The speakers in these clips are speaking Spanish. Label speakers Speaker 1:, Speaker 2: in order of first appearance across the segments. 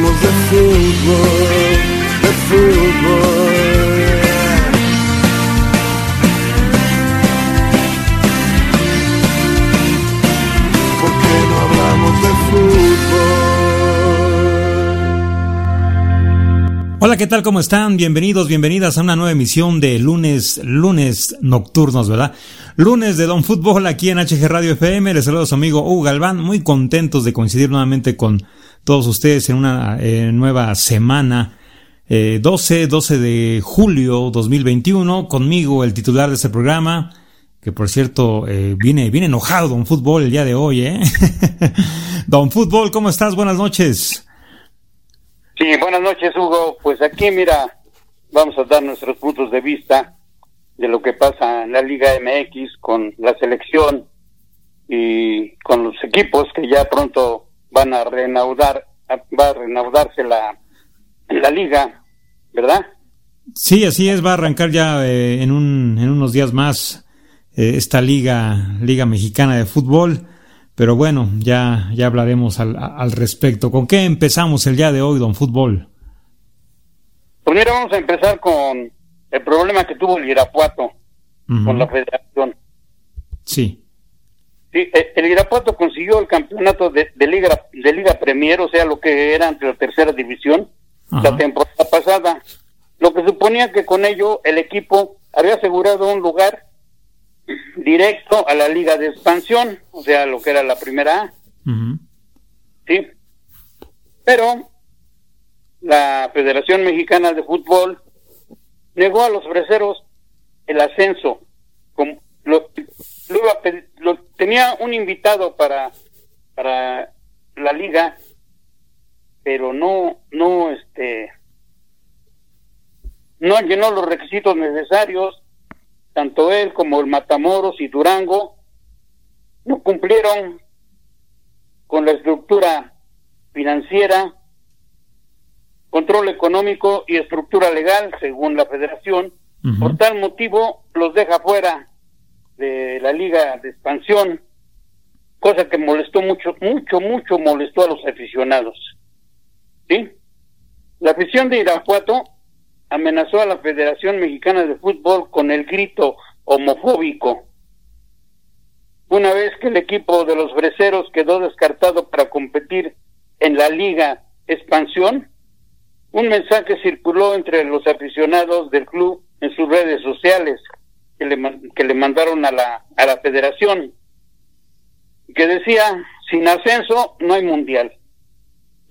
Speaker 1: Hablamos de fútbol, de fútbol. ¿Por
Speaker 2: Hola, ¿qué tal? ¿Cómo están? Bienvenidos, bienvenidas a una nueva emisión de lunes, lunes nocturnos, ¿verdad? Lunes de Don Fútbol aquí en HG Radio FM. Les saludo a su amigo Hugo Galván. Muy contentos de coincidir nuevamente con todos ustedes en una eh, nueva semana. 12, eh, 12 de julio 2021, conmigo el titular de este programa, que por cierto eh, viene, viene enojado Don Fútbol el día de hoy, ¿eh? Don Fútbol, ¿cómo estás? Buenas noches.
Speaker 3: Sí, buenas noches Hugo. Pues aquí mira, vamos a dar nuestros puntos de vista de lo que pasa en la Liga MX con la selección y con los equipos que ya pronto van a reanudar, va a reanudarse la, la liga, ¿verdad?
Speaker 2: Sí, así es, va a arrancar ya eh, en, un, en unos días más eh, esta liga, liga mexicana de fútbol, pero bueno, ya, ya hablaremos al, al respecto. ¿Con qué empezamos el día de hoy, don Fútbol?
Speaker 3: Primero pues vamos a empezar con el problema que tuvo el Irapuato con la federación.
Speaker 2: Sí.
Speaker 3: Sí, eh, el Irapuato consiguió el campeonato de, Liga de Liga Premier, o sea, lo que era entre la tercera división, la temporada pasada. Lo que suponía que con ello el equipo había asegurado un lugar directo a la Liga de Expansión, o sea, lo que era la primera A. Sí. Pero la Federación Mexicana de Fútbol negó a los freseros el ascenso. Como, lo, lo, tenía un invitado para, para la liga, pero no, no, este, no llenó los requisitos necesarios, tanto él como el Matamoros y Durango no cumplieron con la estructura financiera, control económico y estructura legal, según la federación. Por tal motivo, los deja fuera de la liga de expansión, cosa que molestó mucho, mucho, mucho molestó a los aficionados. ¿Sí? La afición de Irapuato amenazó a la Federación Mexicana de Fútbol con el grito homofóbico. Una vez que el equipo de los Breseros quedó descartado para competir en la Liga Expansión, un mensaje circuló entre los aficionados del club en sus redes sociales que le, que le mandaron a la, a la federación, que decía, sin ascenso no hay mundial.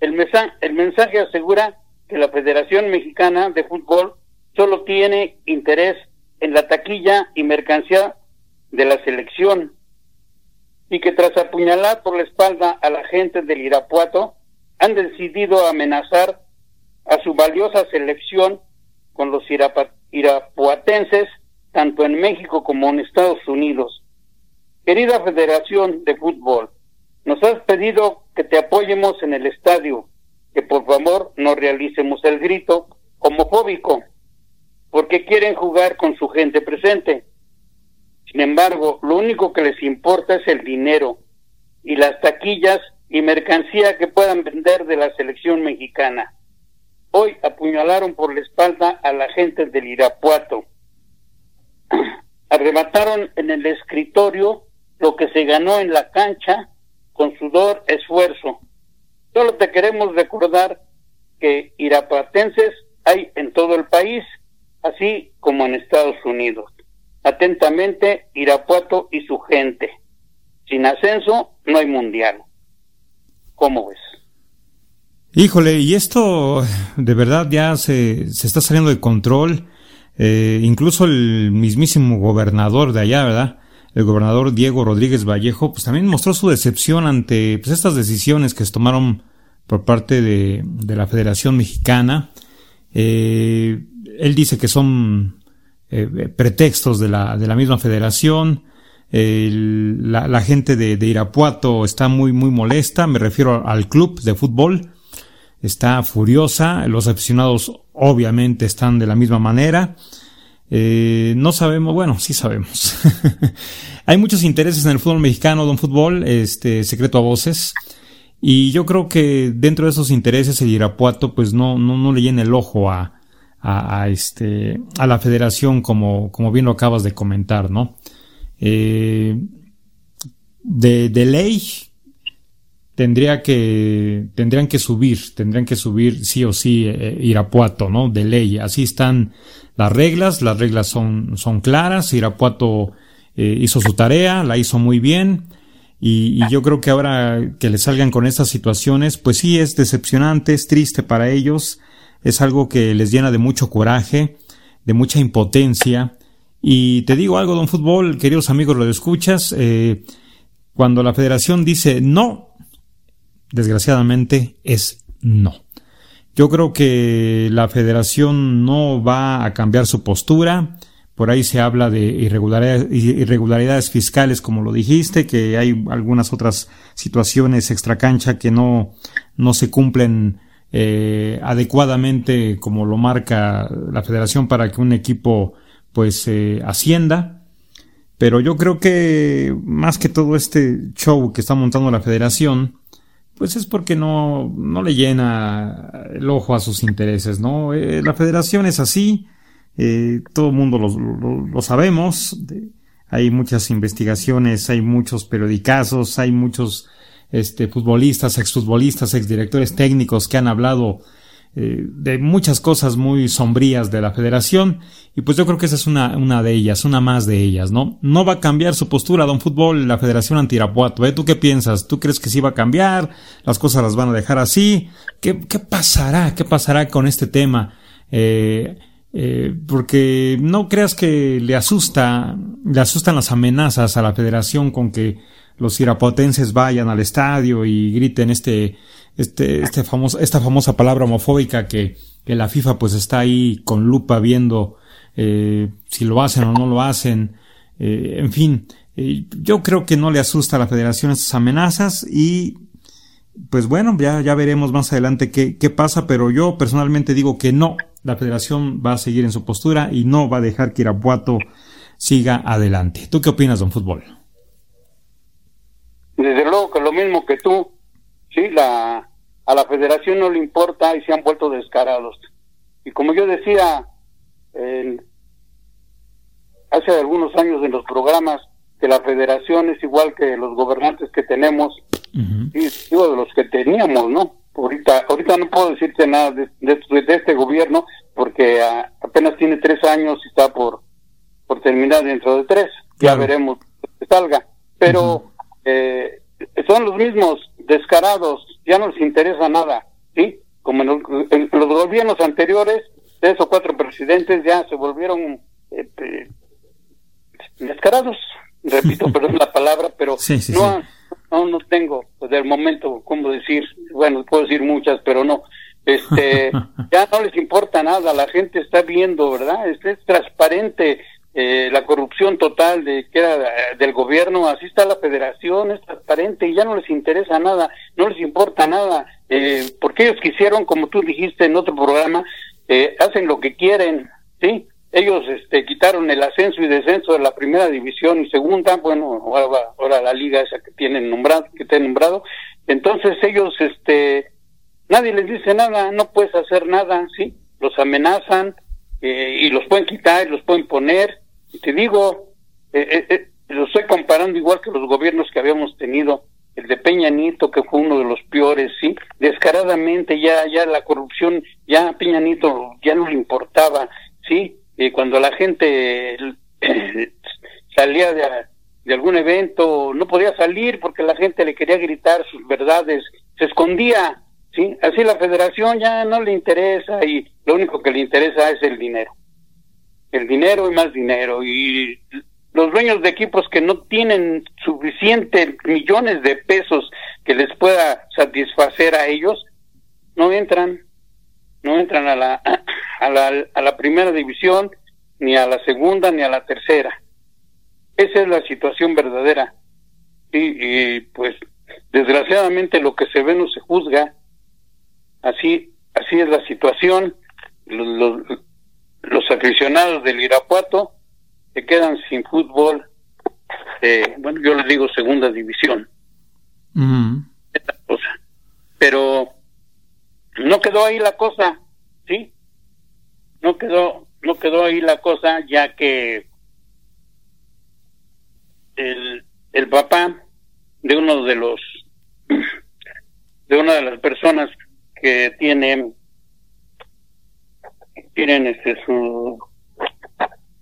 Speaker 3: El, el mensaje asegura que la Federación Mexicana de Fútbol solo tiene interés en la taquilla y mercancía de la selección y que tras apuñalar por la espalda a la gente del Irapuato han decidido amenazar a su valiosa selección con los irapuatenses tanto en México como en Estados Unidos. Querida Federación de Fútbol, nos has pedido que te apoyemos en el estadio, que por favor no realicemos el grito homofóbico, porque quieren jugar con su gente presente. Sin embargo, lo único que les importa es el dinero y las taquillas y mercancía que puedan vender de la selección mexicana. Hoy apuñalaron por la espalda a la gente del Irapuato arrebataron en el escritorio lo que se ganó en la cancha con sudor, esfuerzo. Solo te queremos recordar que irapatenses hay en todo el país, así como en Estados Unidos. Atentamente, Irapuato y su gente. Sin ascenso, no hay mundial. ¿Cómo ves?
Speaker 2: Híjole, y esto de verdad ya se, se está saliendo de control. Eh, incluso el mismísimo gobernador de allá, ¿verdad? El gobernador Diego Rodríguez Vallejo, pues también mostró su decepción ante pues, estas decisiones que se tomaron por parte de, la Federación Mexicana. Eh, él dice que son eh, pretextos de la, misma federación. la, la, gente de, de, Irapuato está muy, muy molesta. Me refiero al club de fútbol. Está furiosa. Los aficionados obviamente están de la misma manera. Eh, no sabemos, bueno, sí sabemos. Hay muchos intereses en el fútbol mexicano, don fútbol, este, secreto a voces. Y yo creo que dentro de esos intereses el Irapuato pues no, no, no le llena el ojo a, a, a, este, a la federación como, como bien lo acabas de comentar, ¿no? Eh, de, de ley tendría que, tendrían que subir, tendrían que subir sí o sí eh, Irapuato, ¿no? De ley. Así están las reglas, las reglas son, son claras, Irapuato eh, hizo su tarea, la hizo muy bien. Y, yo creo que ahora que le salgan con estas situaciones, pues sí es decepcionante, es triste para ellos, es algo que les llena de mucho coraje, de mucha impotencia. Y te digo algo, don Fútbol, queridos amigos, lo escuchas, eh, cuando la federación dice no, desgraciadamente es no. Yo creo que la federación no va a cambiar su postura, por ahí se habla de irregularidades, fiscales, como lo dijiste, que hay algunas otras situaciones extracancha que no, no se cumplen eh, adecuadamente como lo marca la federación para que un equipo pues eh, ascienda. Pero yo creo que más que todo este show que está montando la federación, pues es porque no, no le llena el ojo a sus intereses, ¿no? Eh, la federación es así, eh, todo el mundo lo, sabemos, hay muchas investigaciones, hay muchos periodicazos, hay muchos este, futbolistas, exfutbolistas, exdirectores técnicos que han hablado eh, de muchas cosas muy sombrías de la federación y pues yo creo que esa es una, una de ellas, una más de ellas, ¿no? No va a cambiar su postura, don Fútbol, la Federación Antirapuato, ¿eh? ¿Tú qué piensas? ¿Tú crees que sí va a cambiar? ¿Las cosas las van a dejar así? ¿Qué, qué pasará? ¿Qué pasará con este tema? Eh, eh, porque no creas que le asusta, le asustan las amenazas a la federación con que los irapotenses vayan al estadio y griten este, este, este famoso, esta famosa palabra homofóbica que, que la FIFA pues está ahí con lupa viendo eh, si lo hacen o no lo hacen, eh, en fin, eh, yo creo que no le asusta a la federación estas amenazas y pues bueno, ya, ya veremos más adelante qué, qué pasa, pero yo personalmente digo que no, la federación va a seguir en su postura y no va a dejar que Irapuato siga adelante. ¿Tú qué opinas, don Fútbol?
Speaker 3: Desde luego que lo mismo que tú, sí, la, a la federación no le importa y se han vuelto descarados. Y como yo decía hace algunos años en los programas, que la federación es igual que los gobernantes que tenemos, y digo de los que teníamos, ¿no? Ahorita, ahorita no puedo decirte nada de, de, este gobierno porque apenas tiene tres años y está por, por terminar dentro de tres. Ya veremos que salga. Pero eh, son los mismos descarados, ya no les interesa nada, ¿sí? Como en los, gobiernos anteriores, tres o cuatro presidentes ya se volvieron eh, descarados, repito, perdón la palabra, pero no, no, no tengo pues, del momento cómo decir, bueno, puedo decir muchas, pero no. Este, ya no les importa nada, la gente está viendo, ¿verdad? Este es transparente eh, la corrupción total de que era eh, del gobierno, así está la federación, es transparente y ya no les interesa nada, no les importa nada, eh, porque ellos quisieron, como tú dijiste en otro programa, eh, hacen lo que quieren, ¿sí? ellos este, quitaron el ascenso y descenso de la primera división y segunda, bueno, ahora, la liga esa que tienen nombrado, que te nombrado, entonces ellos, este, nadie les dice nada, no puedes hacer nada, sí, los amenazan eh, y los pueden quitar, los pueden poner, y te digo, eh, eh, eh, lo estoy comparando igual que los gobiernos que habíamos tenido, el de Peña Nieto, que fue uno de los peores, sí, descaradamente ya, ya la corrupción, ya Peña Nieto ya no le importaba, sí, y cuando la gente salía de, de, algún evento, no podía salir porque la gente le quería gritar sus verdades, se escondía, ¿sí? Así la federación ya no le interesa y lo único que le interesa es el dinero. El dinero y más dinero. Y los dueños de equipos que no tienen suficientes millones de pesos que les pueda satisfacer a ellos, no entran, no entran a la, a la, a la primera división, ni a la segunda, ni a la tercera. Esa es la situación verdadera. Y, y pues desgraciadamente lo que se ve no se juzga. Así, así es la situación. Los, los, los aficionados del Irapuato se quedan sin fútbol. Eh, bueno, yo les digo segunda división. Esta cosa. Pero no quedó ahí la cosa, ¿sí? No quedó, no quedó ahí la cosa, ya que el, el papá de uno de los de una de las personas que tienen tienen este su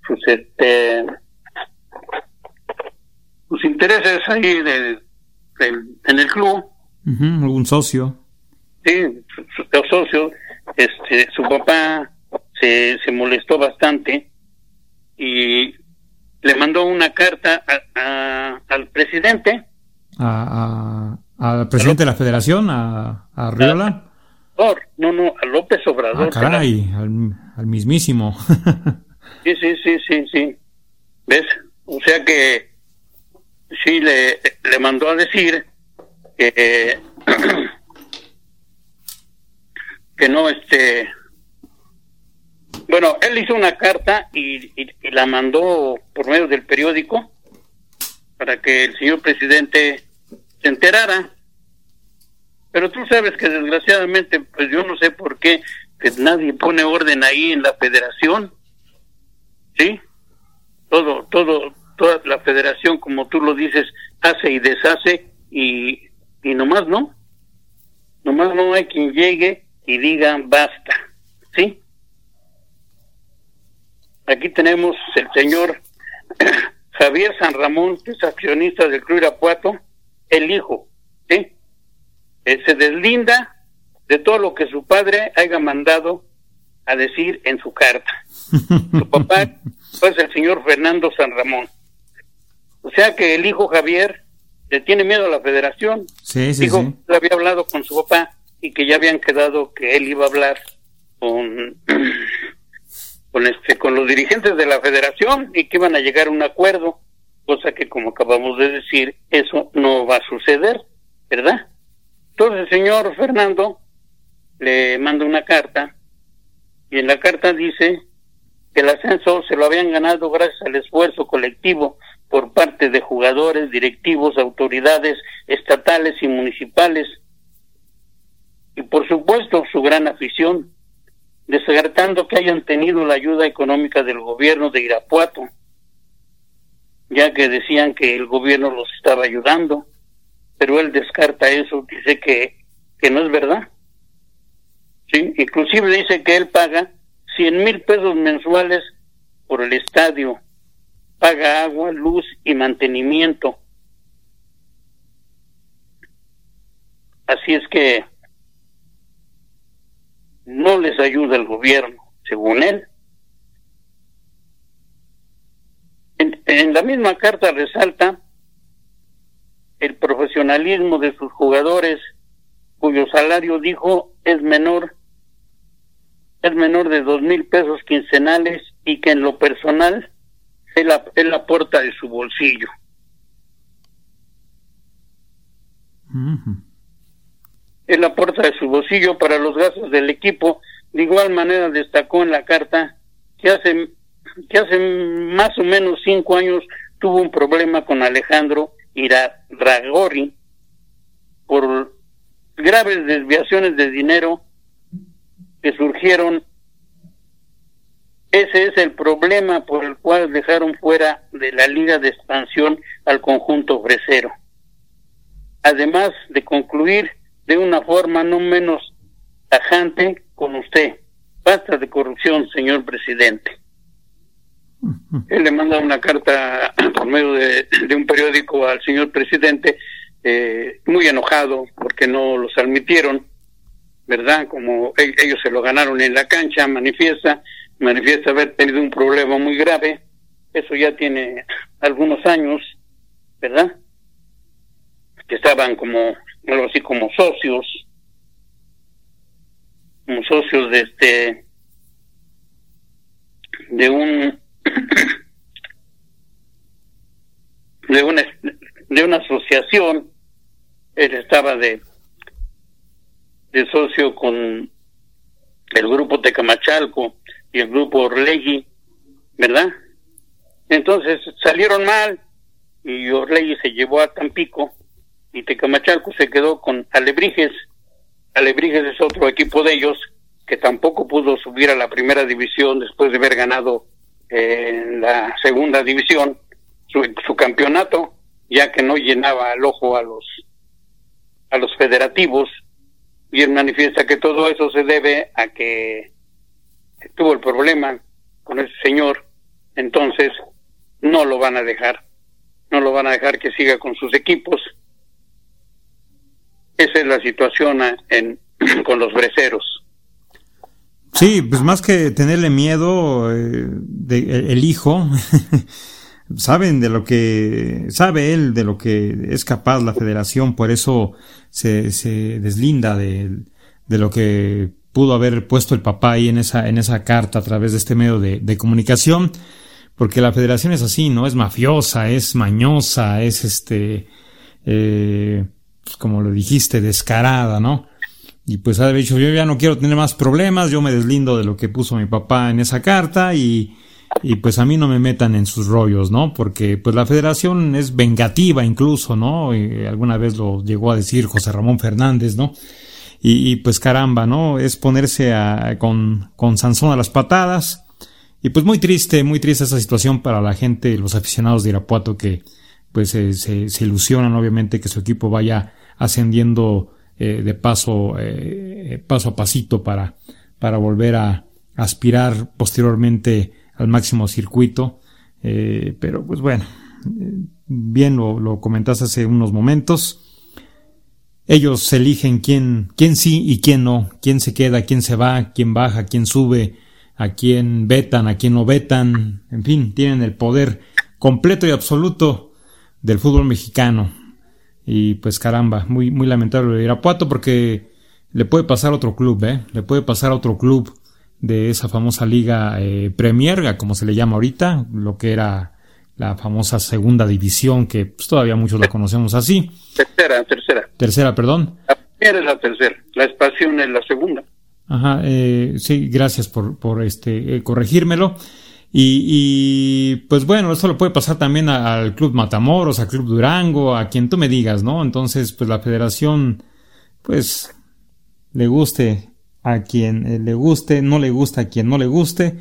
Speaker 3: sus este sus intereses ahí de, en el club.
Speaker 2: Algún socio.
Speaker 3: Sí su, su, socio este su papá se, se molestó bastante y le mandó una carta a, a, al presidente.
Speaker 2: A, al presidente de la federación a, a Riola
Speaker 3: no, no, a López Obrador.
Speaker 2: Ah, caray, al, al, mismísimo.
Speaker 3: sí, sí, sí, sí, sí. ¿Ves? O sea que sí le, le mandó a decir que, que no, este, bueno, él hizo una carta y, y, y, la mandó por medio del periódico para que el señor presidente se enterara pero tú sabes que desgraciadamente, pues yo no sé por qué que nadie pone orden ahí en la federación. ¿Sí? Todo, todo, toda la federación, como tú lo dices, hace y deshace y, y nomás no. Nomás no hay quien llegue y diga basta. ¿Sí? Aquí tenemos el señor Javier San Ramón, que es accionista del Club Irapuato, el hijo, ¿sí? Eh, se deslinda de todo lo que su padre haya mandado a decir en su carta. su papá es pues, el señor Fernando San Ramón. O sea que el hijo Javier le tiene miedo a la federación.
Speaker 2: Sí, sí,
Speaker 3: Dijo
Speaker 2: sí.
Speaker 3: que había hablado con su papá y que ya habían quedado que él iba a hablar con con este con los dirigentes de la federación y que iban a llegar a un acuerdo, cosa que como acabamos de decir, eso no va a suceder, ¿verdad? Entonces el señor Fernando le manda una carta y en la carta dice que el ascenso se lo habían ganado gracias al esfuerzo colectivo por parte de jugadores, directivos, autoridades estatales y municipales. Y por supuesto su gran afición, descartando que hayan tenido la ayuda económica del gobierno de Irapuato, ya que decían que el gobierno los estaba ayudando pero él descarta eso, dice que, que no es verdad. Sí, inclusive dice que él paga 100 mil pesos mensuales por el estadio, paga agua, luz y mantenimiento. Así es que no les ayuda el gobierno, según él. En, en la misma carta resalta el profesionalismo de sus jugadores, cuyo salario dijo es menor, es menor de dos mil pesos quincenales y que en lo personal él, él aporta de su bolsillo.
Speaker 2: Uh -huh.
Speaker 3: Él aporta de su bolsillo para los gastos del equipo. De igual manera destacó en la carta que hace, que hace más o menos cinco años tuvo un problema con Alejandro Irarragori por graves desviaciones de dinero que surgieron. Ese es el problema por el cual dejaron fuera de la liga de expansión al conjunto fresero. Además de concluir de una forma no menos tajante con usted. Basta de corrupción, señor presidente. Él le manda una carta por medio de, un periódico al señor presidente, eh, muy enojado porque no los admitieron, ¿verdad? Como ellos se lo ganaron en la cancha, manifiesta, manifiesta haber tenido un problema muy grave, eso ya tiene algunos años, ¿verdad? Que estaban como, algo así como socios, como socios de este de un de una de una asociación él estaba de de socio con el grupo Tecamachalco y el grupo Orlegui, ¿verdad? Entonces salieron mal y Orlegui se llevó a Tampico y Tecamachalco se quedó con Alebrijes. Alebrijes es otro equipo de ellos que tampoco pudo subir a la primera división después de haber ganado en la segunda división su, su campeonato, ya que no llenaba el ojo a los a los federativos y él manifiesta que todo eso se debe a que tuvo el problema con ese señor, entonces no lo van a dejar, no lo van a dejar que siga con sus equipos. Esa es la situación en, con los breceros.
Speaker 2: Sí, pues más que tenerle miedo, eh, de, el hijo, saben de lo que, sabe él de lo que es capaz la federación, por eso se, se deslinda de, de lo que pudo haber puesto el papá ahí en esa, en esa carta a través de este medio de, de comunicación, porque la federación es así, ¿no? Es mafiosa, es mañosa, es este, eh, pues como lo dijiste, descarada, ¿no? Y pues ha dicho, yo ya no quiero tener más problemas, yo me deslindo de lo que puso mi papá en esa carta y, y pues a mí no me metan en sus rollos, ¿no? Porque pues la federación es vengativa incluso, ¿no? Y alguna vez lo llegó a decir José Ramón Fernández, ¿no? Y, pues caramba, ¿no? Es ponerse a, con, con Sansón a las patadas. Y pues muy triste, muy triste esa situación para la gente, los aficionados de Irapuato que pues se, se, se ilusionan obviamente que su equipo vaya ascendiendo eh, de paso, eh, paso a pasito para, para volver a aspirar posteriormente al máximo circuito. Eh, pero pues bueno, bien lo, lo comentaste hace unos momentos. Ellos eligen quién, quién sí y quién no, quién se queda, quién se va, quién baja, quién sube, a quién vetan, a quién no vetan, en fin, tienen el poder completo y absoluto del fútbol mexicano. Y pues caramba, muy, muy lamentable Irapuato porque le puede pasar a otro club, ¿eh? Le puede pasar a otro club de esa famosa liga eh, Premier, como se le llama ahorita, lo que era la famosa segunda división, que pues, todavía muchos la conocemos así.
Speaker 3: Tercera, tercera.
Speaker 2: Tercera, perdón.
Speaker 3: La primera es la tercera, la expansión es la segunda.
Speaker 2: Ajá, eh, sí, gracias por, por este, eh, corregírmelo. Y, y, pues bueno, eso lo puede pasar también al Club Matamoros, al Club Durango, a quien tú me digas, ¿no? Entonces, pues la federación, pues, le guste a quien eh, le guste, no le gusta a quien no le guste,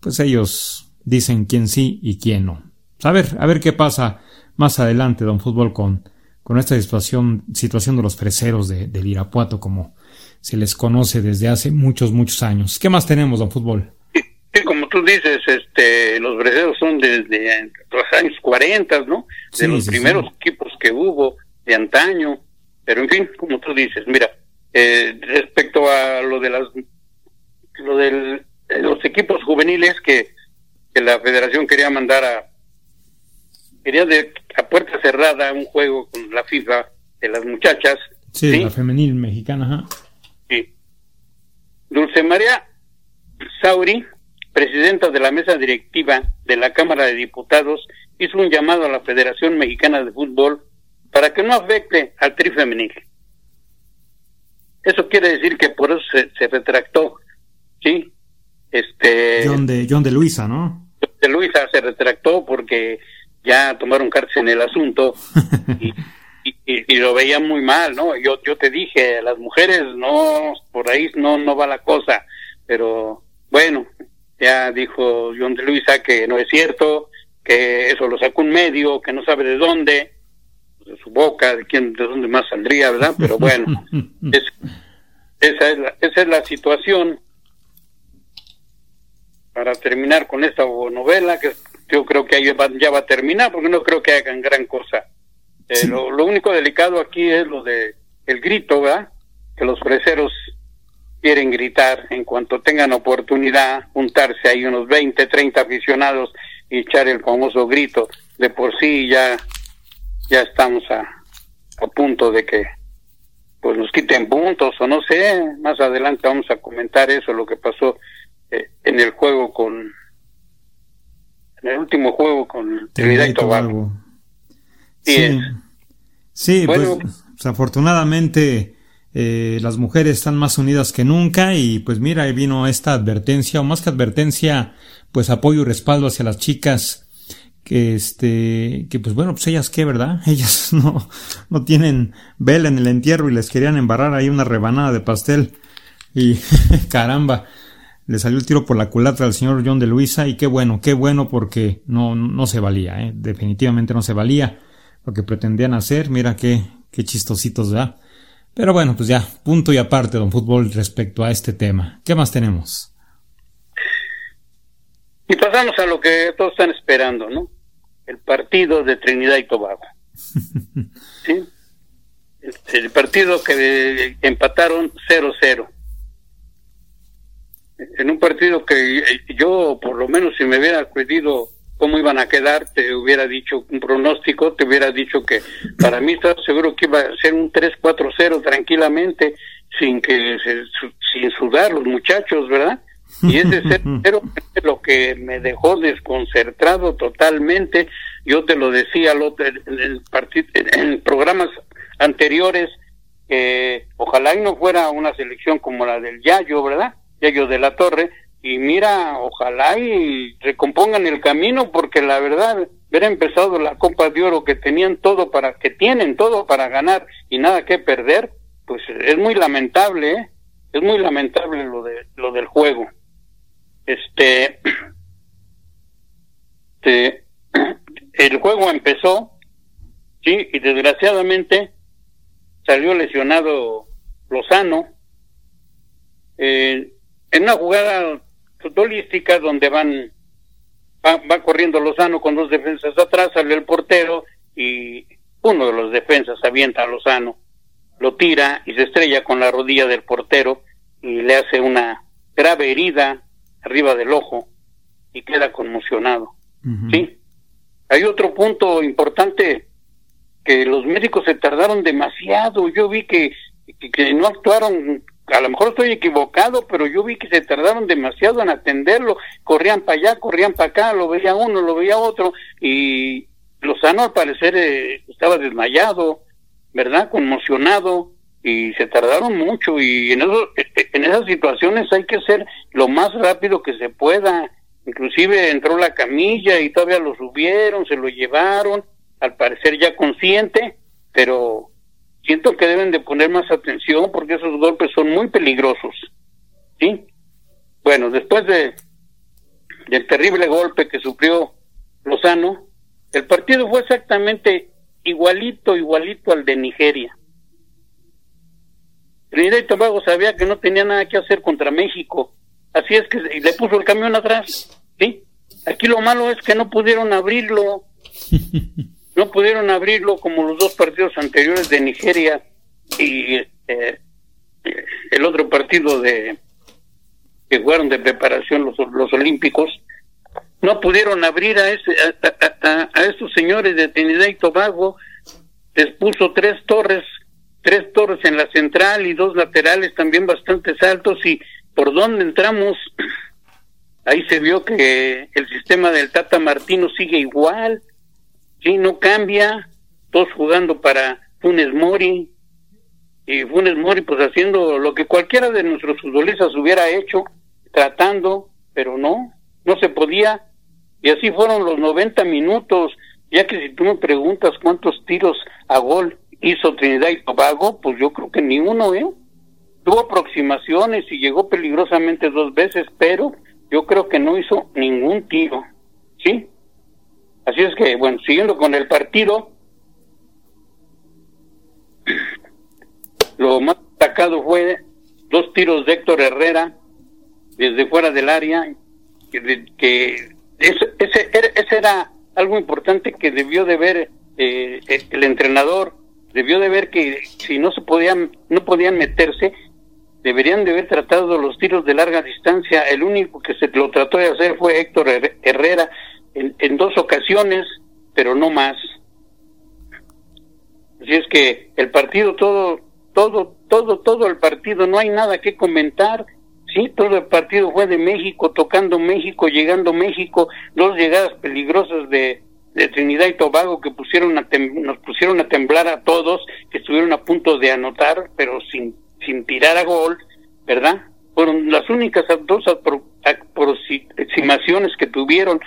Speaker 2: pues ellos dicen quién sí y quién no. A ver, a ver qué pasa más adelante, don Fútbol, con, con esta situación, situación de los freseros de, del Irapuato, como se les conoce desde hace muchos, muchos años. ¿Qué más tenemos, don Fútbol?
Speaker 3: Tú dices, este, los breceros son desde los años 40, ¿no? De
Speaker 2: Sí,
Speaker 3: los
Speaker 2: sí,
Speaker 3: primeros
Speaker 2: sí.
Speaker 3: equipos que hubo de antaño. Pero en fin, como tú dices, mira, eh, respecto a lo de las, lo del, de los equipos juveniles que, que la Federación quería mandar a, quería de a puerta cerrada un juego con la FIFA de las muchachas.
Speaker 2: Sí, la femenil mexicana, ajá.
Speaker 3: Sí. Dulce María Sauri, presidenta de la mesa directiva de la Cámara de Diputados, hizo un llamado a la Federación Mexicana de Fútbol para que no afecte al tri femenil. Eso quiere decir que por eso se, se retractó, ¿sí? Este,
Speaker 2: John de, John de Luisa, ¿no?
Speaker 3: de Luisa se retractó porque ya tomaron cartas en el asunto y, y- y- y lo veían muy mal, ¿no? Yo, yo te dije, las mujeres no, por ahí no, no va la cosa, pero bueno, ya dijo John de Luisa que no es cierto, que eso lo sacó un medio, que no sabe de dónde, de su boca, de quién, de dónde más saldría, ¿verdad? Pero bueno, es, esa, es la, esa es la situación para terminar con esta novela que yo creo que ahí va- ya va a terminar porque no creo que hagan gran cosa. Eh,
Speaker 2: Sí.
Speaker 3: lo, lo único delicado aquí es lo de el grito, ¿verdad? Que los freseros quieren gritar en cuanto tengan oportunidad, juntarse ahí unos 20, 30 aficionados y echar el famoso grito. De por sí ya ya estamos a, a punto de que pues nos quiten puntos o no sé, más adelante vamos a comentar eso, lo que pasó eh, en el juego con, en el último juego con Trinidad y Tobago.
Speaker 2: Sí, sí, pues afortunadamente eh, las mujeres están más unidas que nunca y pues mira, ahí vino esta advertencia, o más que advertencia, pues apoyo y respaldo hacia las chicas que este, que pues bueno, pues ellas qué, ¿verdad? Ellas no, no tienen vela en el entierro y les querían embarrar ahí una rebanada de pastel y caramba, le salió el tiro por la culatra al señor John de Luisa y qué bueno, qué bueno porque no, no se valía, ¿eh? definitivamente no se valía lo que pretendían hacer, mira qué, qué chistositos, ¿verdad? Pero bueno, pues ya, punto y aparte, don Fútbol, respecto a este tema. ¿Qué más tenemos?
Speaker 3: Y pasamos a lo que todos están esperando, ¿no? El partido de Trinidad y Tobago. ¿Sí? El partido que empataron 0-0. En un partido que yo, por lo menos, si me hubiera pedido cómo iban a quedar, te hubiera dicho un pronóstico, te hubiera dicho que para mí estaba seguro que iba a ser un 3-4-0 tranquilamente, sin que sin sudar los muchachos, ¿verdad? Y ese 0 es lo que me dejó desconcertado totalmente. Yo te lo decía en, el en programas anteriores, que ojalá y no fuera una selección como la del Yayo, ¿verdad? Yayo de la Torre, y mira, ojalá y recompongan el camino porque la verdad, ver empezado la Copa de Oro que tenían todo para, que tienen todo para ganar y nada que perder, pues es muy lamentable, ¿eh? es muy lamentable lo de lo del juego. Este, este el juego empezó, sí, y desgraciadamente salió lesionado Lozano. Eh, en una jugada futbolística donde van va, corriendo Lozano con dos defensas atrás, sale el portero y uno de los defensas avienta a Lozano, lo tira y se estrella con la rodilla del portero y le hace una grave herida arriba del ojo y queda conmocionado. ¿Sí? Hay otro punto importante que los médicos se tardaron demasiado. Yo vi que, que no actuaron a lo mejor estoy equivocado, pero yo vi que se tardaron demasiado en atenderlo, corrían para allá, corrían para acá, lo veía uno, lo veía otro, y Lozano al parecer eh, estaba desmayado, ¿verdad? Conmocionado, y se tardaron mucho, y en, eso, en esas situaciones hay que ser lo más rápido que se pueda, inclusive entró la camilla y todavía lo subieron, se lo llevaron, al parecer ya consciente, pero siento que deben de poner más atención porque esos golpes son muy peligrosos. ¿Sí? Bueno, después de del terrible golpe que sufrió Lozano, el partido fue exactamente igualito, igualito al de Nigeria. Trinidad y Tobago sabía que no tenía nada que hacer contra México, así es que le puso el camión atrás, ¿sí? Aquí lo malo es que no pudieron abrirlo. no pudieron abrirlo como los dos partidos anteriores de Nigeria y eh, el otro partido de que fueron de preparación los, los olímpicos. No pudieron abrir a, ese, a, a, estos señores de Trinidad y Tobago. Les puso tres torres tres torres en la central y dos laterales también bastante altos. Y por donde entramos ahí se vio que el sistema del Tata Martino sigue igual Sí, no cambia, todos jugando para Funes Mori, y Funes Mori pues haciendo lo que cualquiera de nuestros futbolistas hubiera hecho, tratando, pero no, no se podía, y así fueron los 90 minutos, ya que si tú me preguntas cuántos tiros a gol hizo Trinidad y Tobago, pues yo creo que ni uno, ¿eh? Tuvo aproximaciones y llegó peligrosamente dos veces, pero yo creo que no hizo ningún tiro, ¿sí? Así es que, bueno, siguiendo con el partido, lo más destacado fue dos tiros de Héctor Herrera desde fuera del área, que, que ese, ese, era algo importante que debió de ver eh, el entrenador, debió de ver que si no se podían, no podían meterse, deberían de haber tratado los tiros de larga distancia. El único que se lo trató de hacer fue Héctor Herrera en, dos ocasiones, pero no más. Así es que el partido todo, todo, todo, todo el partido, no hay nada que comentar. Sí, todo el partido fue de México, tocando México, llegando México, dos llegadas peligrosas de, de Trinidad y Tobago que pusieron a nos pusieron a temblar a todos, que estuvieron a punto de anotar, pero sin, sin tirar a gol, ¿verdad? Fueron las únicas dos aproximaciones que tuvieron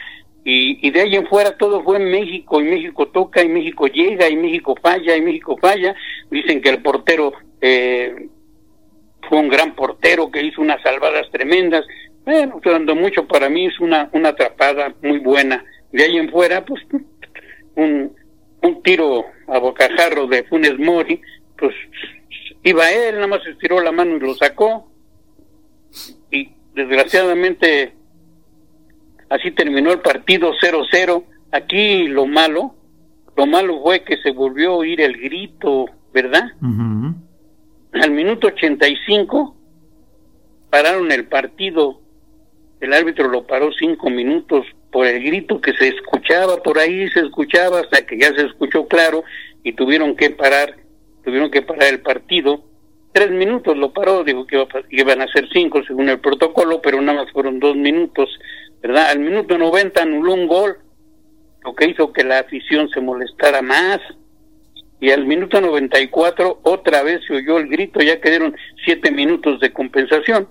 Speaker 3: y, y de ahí en fuera todo fue en México y México toca y México llega y México falla y México falla. Dicen que el portero eh, fue un gran portero que hizo unas salvadas tremendas. Bueno, dando mucho para mí es una, una atrapada muy buena. De ahí en fuera, pues un, un tiro a bocajarro de Funes Mori, pues iba él, nada más estiró la mano y lo sacó. Y desgraciadamente Así terminó el partido 0-0. Aquí lo malo, lo malo fue que se volvió a oír el grito, ¿verdad? Al minuto 85 pararon el partido. El árbitro lo paró cinco minutos por el grito que se escuchaba por ahí, se escuchaba hasta que ya se escuchó claro y tuvieron que parar, tuvieron que parar el partido. Tres minutos lo paró, dijo que iban a ser cinco según el protocolo, pero nada más fueron dos minutos. ¿Verdad? Al minuto 90 anuló un gol, lo que hizo que la afición se molestara más. Y al minuto 94 otra vez se oyó el grito, ya que dieron siete minutos de compensación.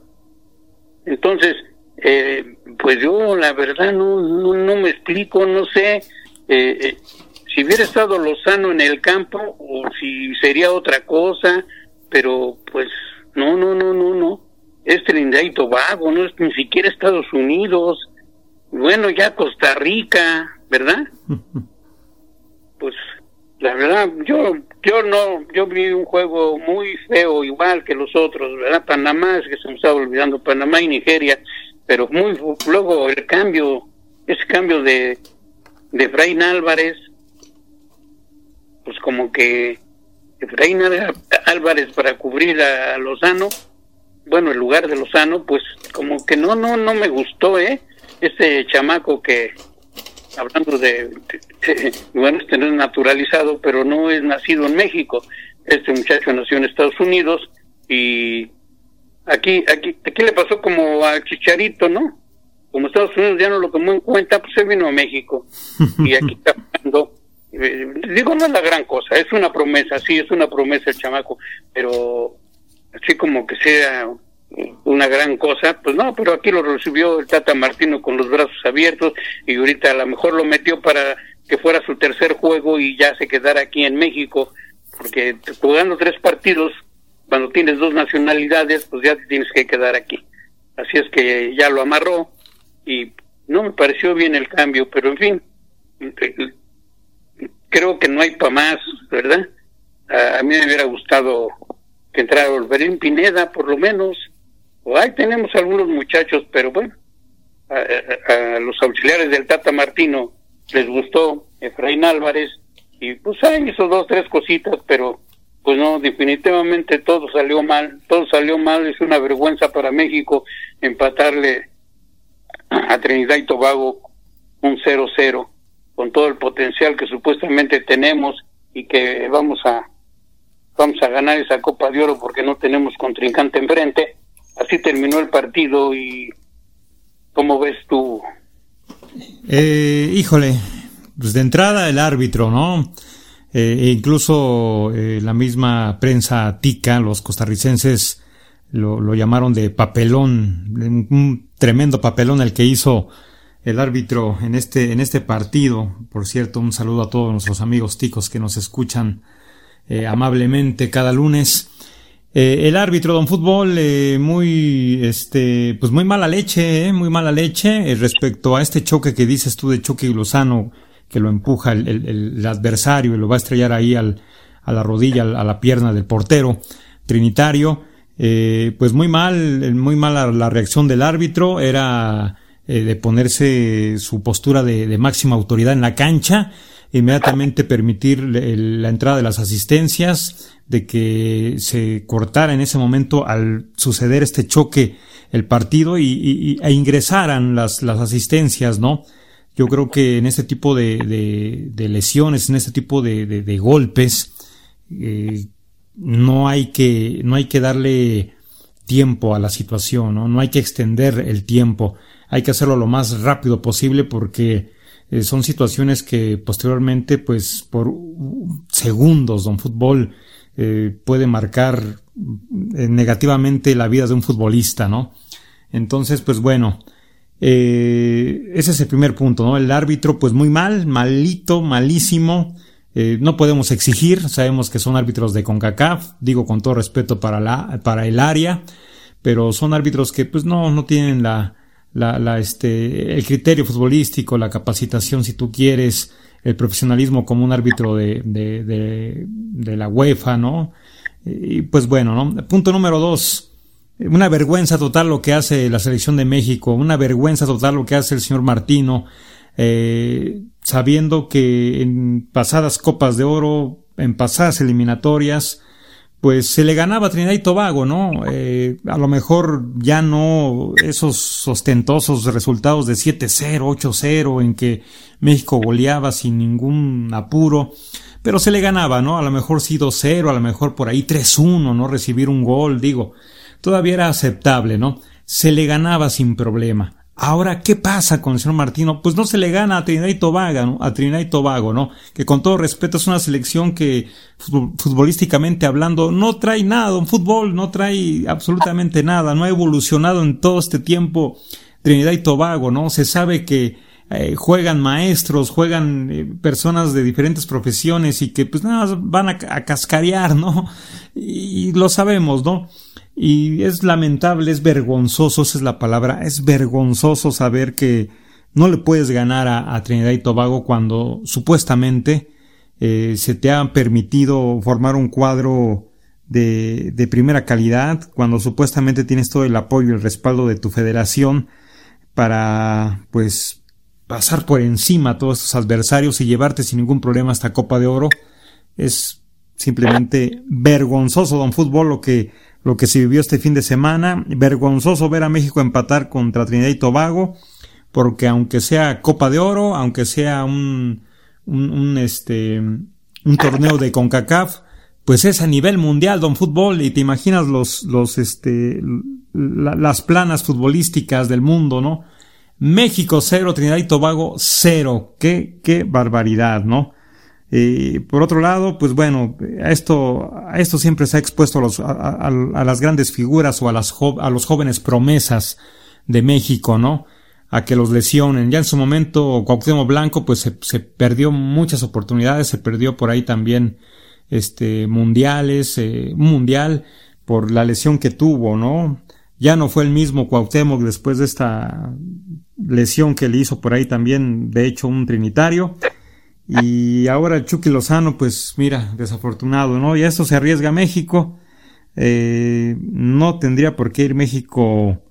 Speaker 3: Entonces, eh, pues yo la verdad no, no, me explico, no sé eh, eh, si hubiera estado Lozano en el campo o si sería otra cosa, pero pues no, no, no, no, no. Es Trinidad y Tobago, no es ni siquiera Estados Unidos bueno, ya Costa Rica, ¿verdad? pues la verdad, yo yo no, yo vi un juego muy feo, igual que los otros, ¿verdad? Panamá, es que se me estaba olvidando, Panamá y Nigeria, pero muy luego el cambio, ese cambio de, de Efraín Álvarez, pues como que Efraín Álvarez para cubrir a Lozano, bueno, el lugar de Lozano, pues como que no, no, no me gustó, ¿eh? Este chamaco que, hablando de, bueno, este no naturalizado, pero no es nacido en México. Este muchacho nació en Estados Unidos y aquí, aquí, aquí le pasó como a Chicharito, ¿no? Como Estados Unidos ya no lo tomó en cuenta, pues él vino a México y aquí está jugando. Eh, digo, no es la gran cosa, es una promesa, sí, es una promesa el chamaco, pero así como que sea una gran cosa, pues no, pero aquí lo recibió el Tata Martino con los brazos abiertos y ahorita a lo mejor lo metió para que fuera su tercer juego y ya se quedara aquí en México, porque jugando tres partidos, cuando tienes dos nacionalidades, pues ya te tienes que quedar aquí. Así es que ya lo amarró y no me pareció bien el cambio, pero en fin, creo que no hay para más, ¿verdad? A, mí me hubiera gustado que entrara Wolverine Pineda, por lo menos, ahí tenemos algunos muchachos, pero bueno, a, los auxiliares del Tata Martino les gustó Efraín Álvarez y pues ahí hizo dos, tres cositas, pero pues no, definitivamente todo salió mal, todo salió mal, es una vergüenza para México empatarle a Trinidad y Tobago un 0-0 con todo el potencial que supuestamente tenemos y que vamos a vamos a ganar esa Copa de Oro porque no tenemos contrincante enfrente así terminó el partido y ¿cómo ves tú?
Speaker 2: Eh, híjole, pues de entrada el árbitro, ¿no? Eh, e incluso eh, la misma prensa tica, los costarricenses lo, lo llamaron de papelón, un, tremendo papelón el que hizo el árbitro en este, en este partido. Por cierto, un saludo a todos nuestros amigos ticos que nos escuchan amablemente cada lunes. Eh, el árbitro, don Fútbol, eh, muy, este, pues muy mala leche, eh, muy mala leche respecto a este choque que dices tú de choque Lozano, que lo empuja el, el, adversario y lo va a estrellar ahí al, a la rodilla, a la pierna del portero trinitario. pues muy mal, muy mala la reacción del árbitro, era de ponerse su postura de máxima autoridad en la cancha, inmediatamente permitir la entrada de las asistencias, de que se cortara en ese momento al suceder este choque el partido y, e ingresaran las, las asistencias, ¿no? Yo creo que en este tipo de, de, lesiones, en este tipo de, de golpes, eh, no hay que, no hay que darle tiempo a la situación, ¿no? No hay que extender el tiempo. Hay que hacerlo lo más rápido posible porque eh, son situaciones que posteriormente, pues, por segundos, don fútbol eh, puede marcar eh, negativamente la vida de un futbolista, ¿no? Entonces, pues bueno, ese es el primer punto, ¿no? El árbitro, pues muy mal, malito, malísimo. no podemos exigir, sabemos que son árbitros de CONCACAF, digo con todo respeto para, la, para el área, pero son árbitros que pues no, no tienen la, la, la, este, el criterio futbolístico, la capacitación, si tú quieres, el profesionalismo como un árbitro de, de, de, de la UEFA, ¿no? Y pues bueno, ¿no? Punto número dos. Una vergüenza total lo que hace la selección de México, una vergüenza total lo que hace el señor Martino, eh, sabiendo que en pasadas copas de oro, en pasadas eliminatorias, pues se le ganaba a Trinidad y Tobago, ¿no? Eh, a lo mejor ya no esos ostentosos resultados de 7-0, 8-0 en que México goleaba sin ningún apuro, pero se le ganaba, ¿no? A lo mejor sí 2-0, a lo mejor por ahí 3-1, ¿no? Recibir un gol, digo, todavía era aceptable, ¿no? Se le ganaba sin problema. Ahora, ¿qué pasa con el señor Martino? Pues no se le gana a Trinidad y Tobago, ¿no? A Trinidad y Tobago, ¿no? Que con todo respeto es una selección que, futbolísticamente hablando, no trae nada, un fútbol no trae absolutamente nada, no ha evolucionado en todo este tiempo Trinidad y Tobago, ¿no? Se sabe que eh, juegan maestros, juegan eh, personas de diferentes profesiones y que pues nada, van a, a cascarear, ¿no? Y lo sabemos, ¿no? Y es lamentable, es vergonzoso, esa es la palabra, es vergonzoso saber que no le puedes ganar a, Trinidad y Tobago cuando supuestamente eh, se te ha permitido formar un cuadro de, de, primera calidad, cuando supuestamente tienes todo el apoyo y el respaldo de tu federación para, pues, pasar por encima a todos estos adversarios y llevarte sin ningún problema hasta Copa de Oro, es simplemente vergonzoso, don Fútbol, lo que lo que se vivió este fin de semana. Vergonzoso ver a México empatar contra Trinidad y Tobago, porque aunque sea Copa de Oro, aunque sea un, un, este, un torneo de CONCACAF, pues es a nivel mundial, don fútbol, y te imaginas los, los, este, las planas futbolísticas del mundo, ¿no? México cero, Trinidad y Tobago cero. Qué, qué barbaridad, ¿no? Y por otro lado, pues bueno, a esto, a esto siempre se ha expuesto a, los, a, las grandes figuras o a, las los jóvenes promesas de México, ¿no? A que los lesionen. Ya en su momento, Cuauhtémoc Blanco, pues se, se perdió muchas oportunidades, se perdió por ahí también, este, mundiales, eh, un mundial por la lesión que tuvo, ¿no? Ya no fue el mismo Cuauhtémoc después de esta lesión que le hizo por ahí también, de hecho, un trinitario. Y ahora el Chucky Lozano, pues mira, desafortunado, ¿no? Y a esto se arriesga México. Eh, no tendría por qué ir México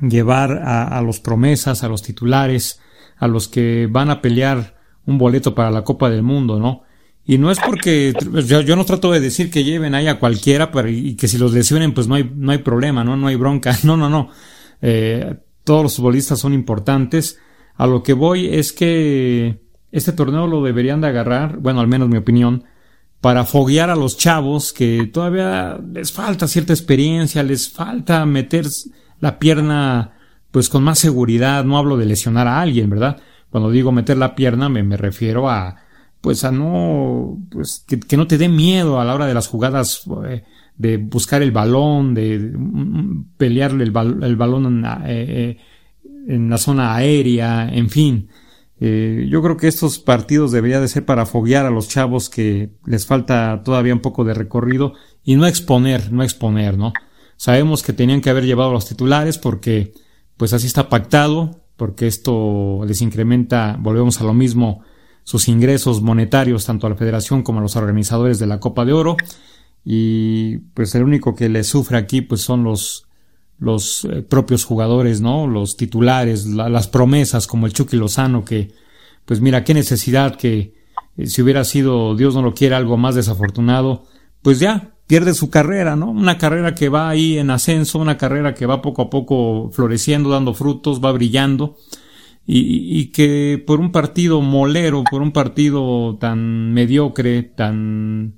Speaker 2: llevar a, a, los promesas, a los titulares, a los que van a pelear un boleto para la Copa del Mundo, ¿no? Y no es porque yo, yo no trato de decir que lleven ahí a cualquiera pero, y que si los lesionen pues no hay, no hay problema, ¿no? No hay bronca. No, no, no. Eh, todos los futbolistas son importantes. A lo que voy es que este torneo lo deberían de agarrar, bueno, al menos mi opinión, para foguear a los chavos que todavía les falta cierta experiencia, les falta meter la pierna pues con más seguridad, no hablo de lesionar a alguien, ¿verdad? Cuando digo meter la pierna me, refiero a pues a no pues que, no te dé miedo a la hora de las jugadas eh, de buscar el balón, de, mm, pelearle el, el balón en, eh, eh, en la zona aérea, en fin. Eh, yo creo que estos partidos deberían de ser para foguear a los chavos que les falta todavía un poco de recorrido y no exponer, no exponer, ¿no? Sabemos que tenían que haber llevado a los titulares porque pues así está pactado, porque esto les incrementa, volvemos a lo mismo, sus ingresos monetarios tanto a la federación como a los organizadores de la Copa de Oro y pues el único que le sufre aquí pues son los los eh, propios jugadores, ¿no? Los titulares, las promesas como el Chucky Lozano que, pues mira, qué necesidad que eh, si hubiera sido, Dios no lo quiere, algo más desafortunado, pues ya pierde su carrera, ¿no? Una carrera que va ahí en ascenso, una carrera que va poco a poco floreciendo, dando frutos, va brillando. Y, y que por un partido molero, por un partido tan mediocre, tan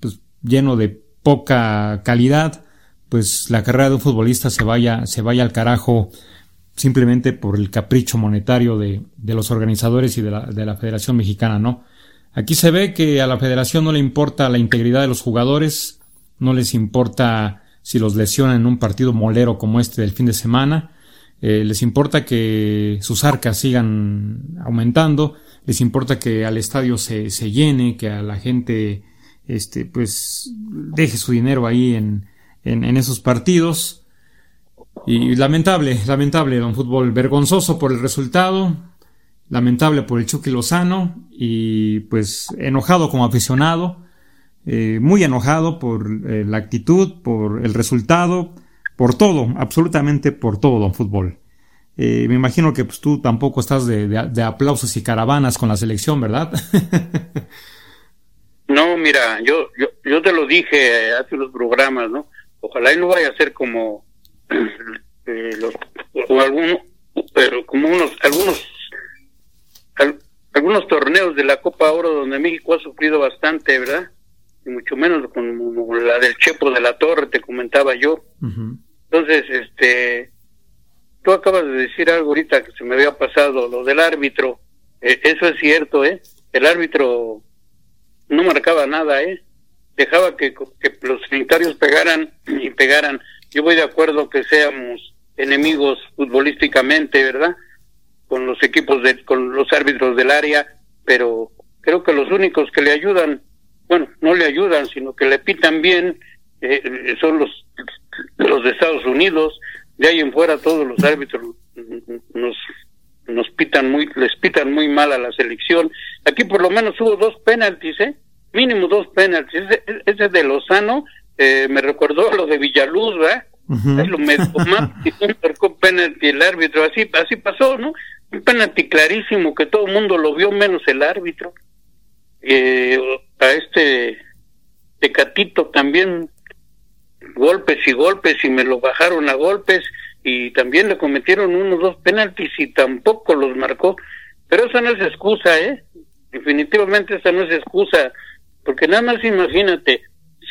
Speaker 2: pues, lleno de poca calidad, pues la carrera de un futbolista se vaya, se vaya al carajo simplemente por el capricho monetario de, de los organizadores y de la, de la Federación Mexicana, ¿no? Aquí se ve que a la federación no le importa la integridad de los jugadores, no les importa si los lesionan en un partido molero como este del fin de semana, eh, les importa que sus arcas sigan aumentando, les importa que al estadio se, se llene, que a la gente este, pues deje su dinero ahí en, en, esos partidos. Y lamentable, lamentable, don fútbol, vergonzoso por el resultado, lamentable por el Chucky Lozano y pues enojado como aficionado, eh, muy enojado por eh, la actitud, por el resultado, por todo, absolutamente por todo, don fútbol. Eh, me imagino que pues, tú tampoco estás de, de, aplausos y caravanas con la selección, ¿verdad?
Speaker 3: no, mira, yo, yo, yo te lo dije hace los programas, ¿no? Ojalá y no vaya a ser como eh, los, o algunos, pero como unos, algunos, algunos torneos de la Copa Oro donde México ha sufrido bastante, ¿verdad? Y mucho menos como la del Chepo de la Torre, te comentaba yo. Entonces, este, tú acabas de decir algo ahorita que se me había pasado, lo del árbitro. Eh, eso es cierto, ¿eh? El árbitro no marcaba nada, ¿eh? Dejaba que, los sanitarios pegaran y pegaran. Yo voy de acuerdo que seamos enemigos futbolísticamente, ¿verdad? Con los equipos, de, con los árbitros del área, pero creo que los únicos que le ayudan, bueno, no le ayudan, sino que le pitan bien, eh, son los, los de Estados Unidos. De ahí en fuera todos los árbitros nos nos pitan muy, les pitan muy mal a la selección. Aquí por lo menos hubo dos penaltis, ¿eh? Mínimo dos penaltis. Ese, ese de Lozano eh, me recordó lo de Villaluz, ¿verdad? Es lo me marcó penalti el árbitro, así, así pasó, ¿no? Un penalti clarísimo que todo el mundo lo vio menos el árbitro. Eh, a este Tecatito también golpes y golpes y me lo bajaron a golpes y también le cometieron unos dos penaltis y tampoco los marcó. Pero eso no es excusa, ¿eh? Definitivamente esa no es excusa, porque nada más imagínate,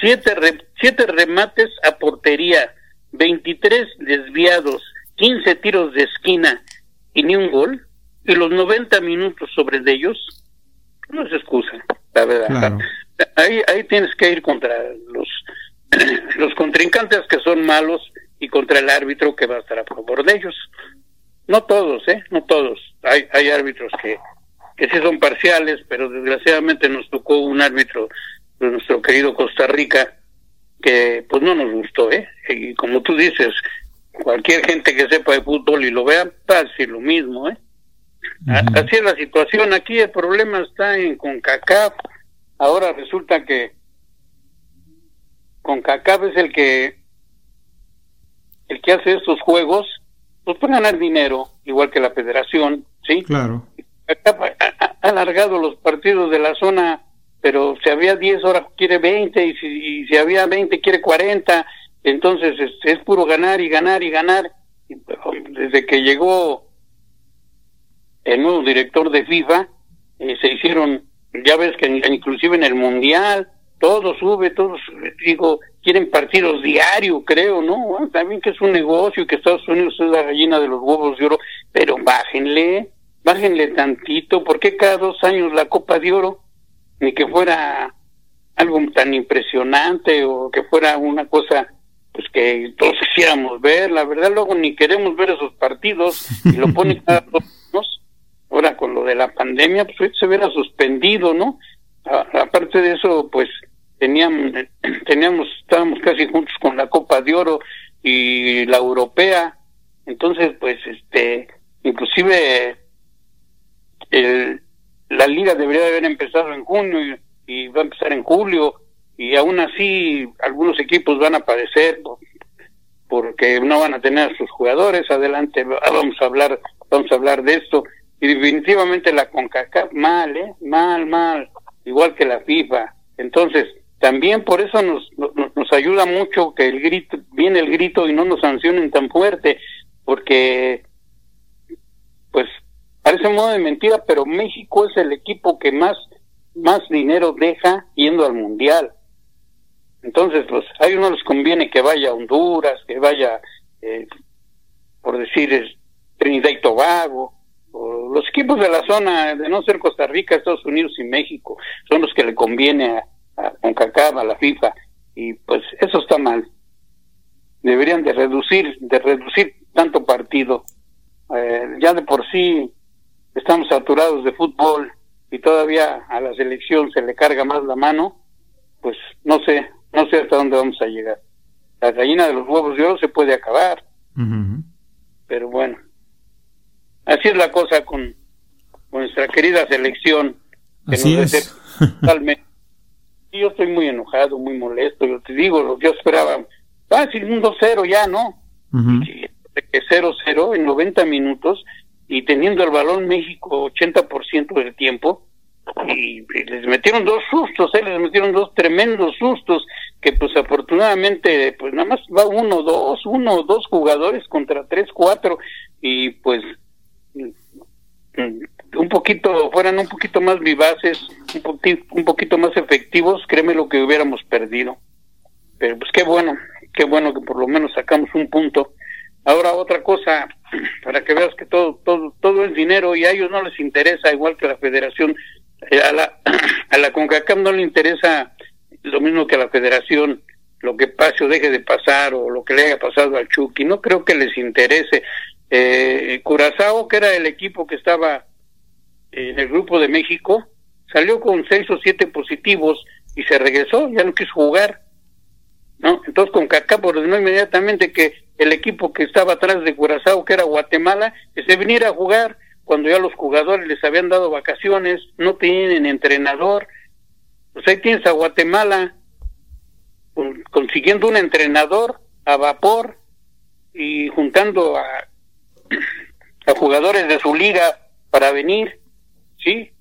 Speaker 3: siete, siete remates a portería, 23 desviados, 15 tiros de esquina y ni un gol, y los 90 minutos sobre de ellos, no es excusa, la verdad. Ahí, ahí tienes que ir contra los, los contrincantes que son malos y contra el árbitro que va a estar a favor de ellos. No todos, ¿eh? No todos. Hay, hay árbitros que, que sí son parciales, pero desgraciadamente nos tocó un árbitro de nuestro querido Costa Rica que pues no nos gustó, ¿eh? Y como tú dices, cualquier gente que sepa de fútbol y lo vea, pase lo mismo, ¿eh? Así es la situación. Aquí el problema está en CONCACAF. Ahora resulta que CONCACAF es el que el que hace estos juegos, pues para ganar dinero, igual que la federación, ¿sí?
Speaker 2: Claro.
Speaker 3: Ha, alargado los partidos de la zona pero si había 10 horas quiere 20 y si, si había 20 quiere 40, entonces es, puro ganar y ganar y ganar. Desde que llegó el nuevo director de FIFA, eh, se hicieron, ya ves que inclusive en el Mundial, todo sube, todo sube, digo, quieren partidos diarios, creo, ¿no? también que es un negocio, que Estados Unidos es la gallina de los huevos de oro, pero bájenle, bájenle tantito, ¿por qué cada dos años la Copa de Oro? ni que fuera algo tan impresionante o que fuera una cosa pues que todos quisiéramos ver, la verdad luego ni queremos ver esos partidos y lo ponen cada dos años, ahora con lo de la pandemia pues se hubiera suspendido, ¿no? aparte de eso pues teníamos, teníamos, estábamos casi juntos con la Copa de Oro y la Europea, entonces pues este, inclusive el, la liga debería de haber empezado en junio y, va a empezar en julio y aún así algunos equipos van a padecer porque no van a tener a sus jugadores. Adelante vamos a hablar vamos a hablar de esto. Y definitivamente la Concacaf mal eh mal mal igual que la FIFA. Entonces también por eso nos, nos, nos ayuda mucho que el grito viene el grito y no nos sancionen tan fuerte porque pues Parece modo de mentira, pero México es el equipo que más, más dinero deja yendo al Mundial. Entonces, pues, a ellos no les conviene que vaya a Honduras, que vaya, eh, por decir, Trinidad y Tobago, o los equipos de la zona, de no ser Costa Rica, Estados Unidos y México, son los que le conviene a, a CONCACAF, a la FIFA, y pues eso está mal. Deberían de reducir, de reducir tanto partido. Eh, ya de por sí estamos saturados de fútbol y todavía a la selección se le carga más la mano, pues no sé, no sé hasta dónde vamos a llegar. La gallina de los huevos de oro se puede acabar, pero bueno, así es la cosa con, nuestra querida selección.
Speaker 2: Que así es.
Speaker 3: yo estoy muy enojado, muy molesto, yo te digo, yo esperaba fácil, un 2-0 ya, ¿no? 0-0 en 90 minutos y teniendo el balón México 80% del tiempo, y, les metieron dos sustos, ¿eh? les metieron dos tremendos sustos que pues afortunadamente pues nada más va uno, dos, uno, dos jugadores contra tres, cuatro y pues un poquito, fueran un poquito más vivaces, un, un poquito más efectivos, créeme lo que hubiéramos perdido. Pero pues qué bueno, qué bueno que por lo menos sacamos un punto. Ahora otra cosa, para que veas que todo, todo, todo es dinero y a ellos no les interesa, igual que la federación, eh, a la, a la CONCACAF no le interesa lo mismo que a la federación, lo que pase o deje de pasar o lo que le haya pasado al Chucky, no creo que les interese. Eh, Curazao, que era el equipo que estaba en el grupo de México, salió con seis o siete positivos y se regresó, ya no quiso jugar. ¿no? Entonces con ordenó inmediatamente que el equipo que estaba atrás de Curazao, que era Guatemala, que se viniera a jugar cuando ya los jugadores les habían dado vacaciones, no tienen entrenador. Pues ahí tienes a Guatemala consiguiendo un entrenador a vapor y juntando a, a jugadores de su liga para venir sí,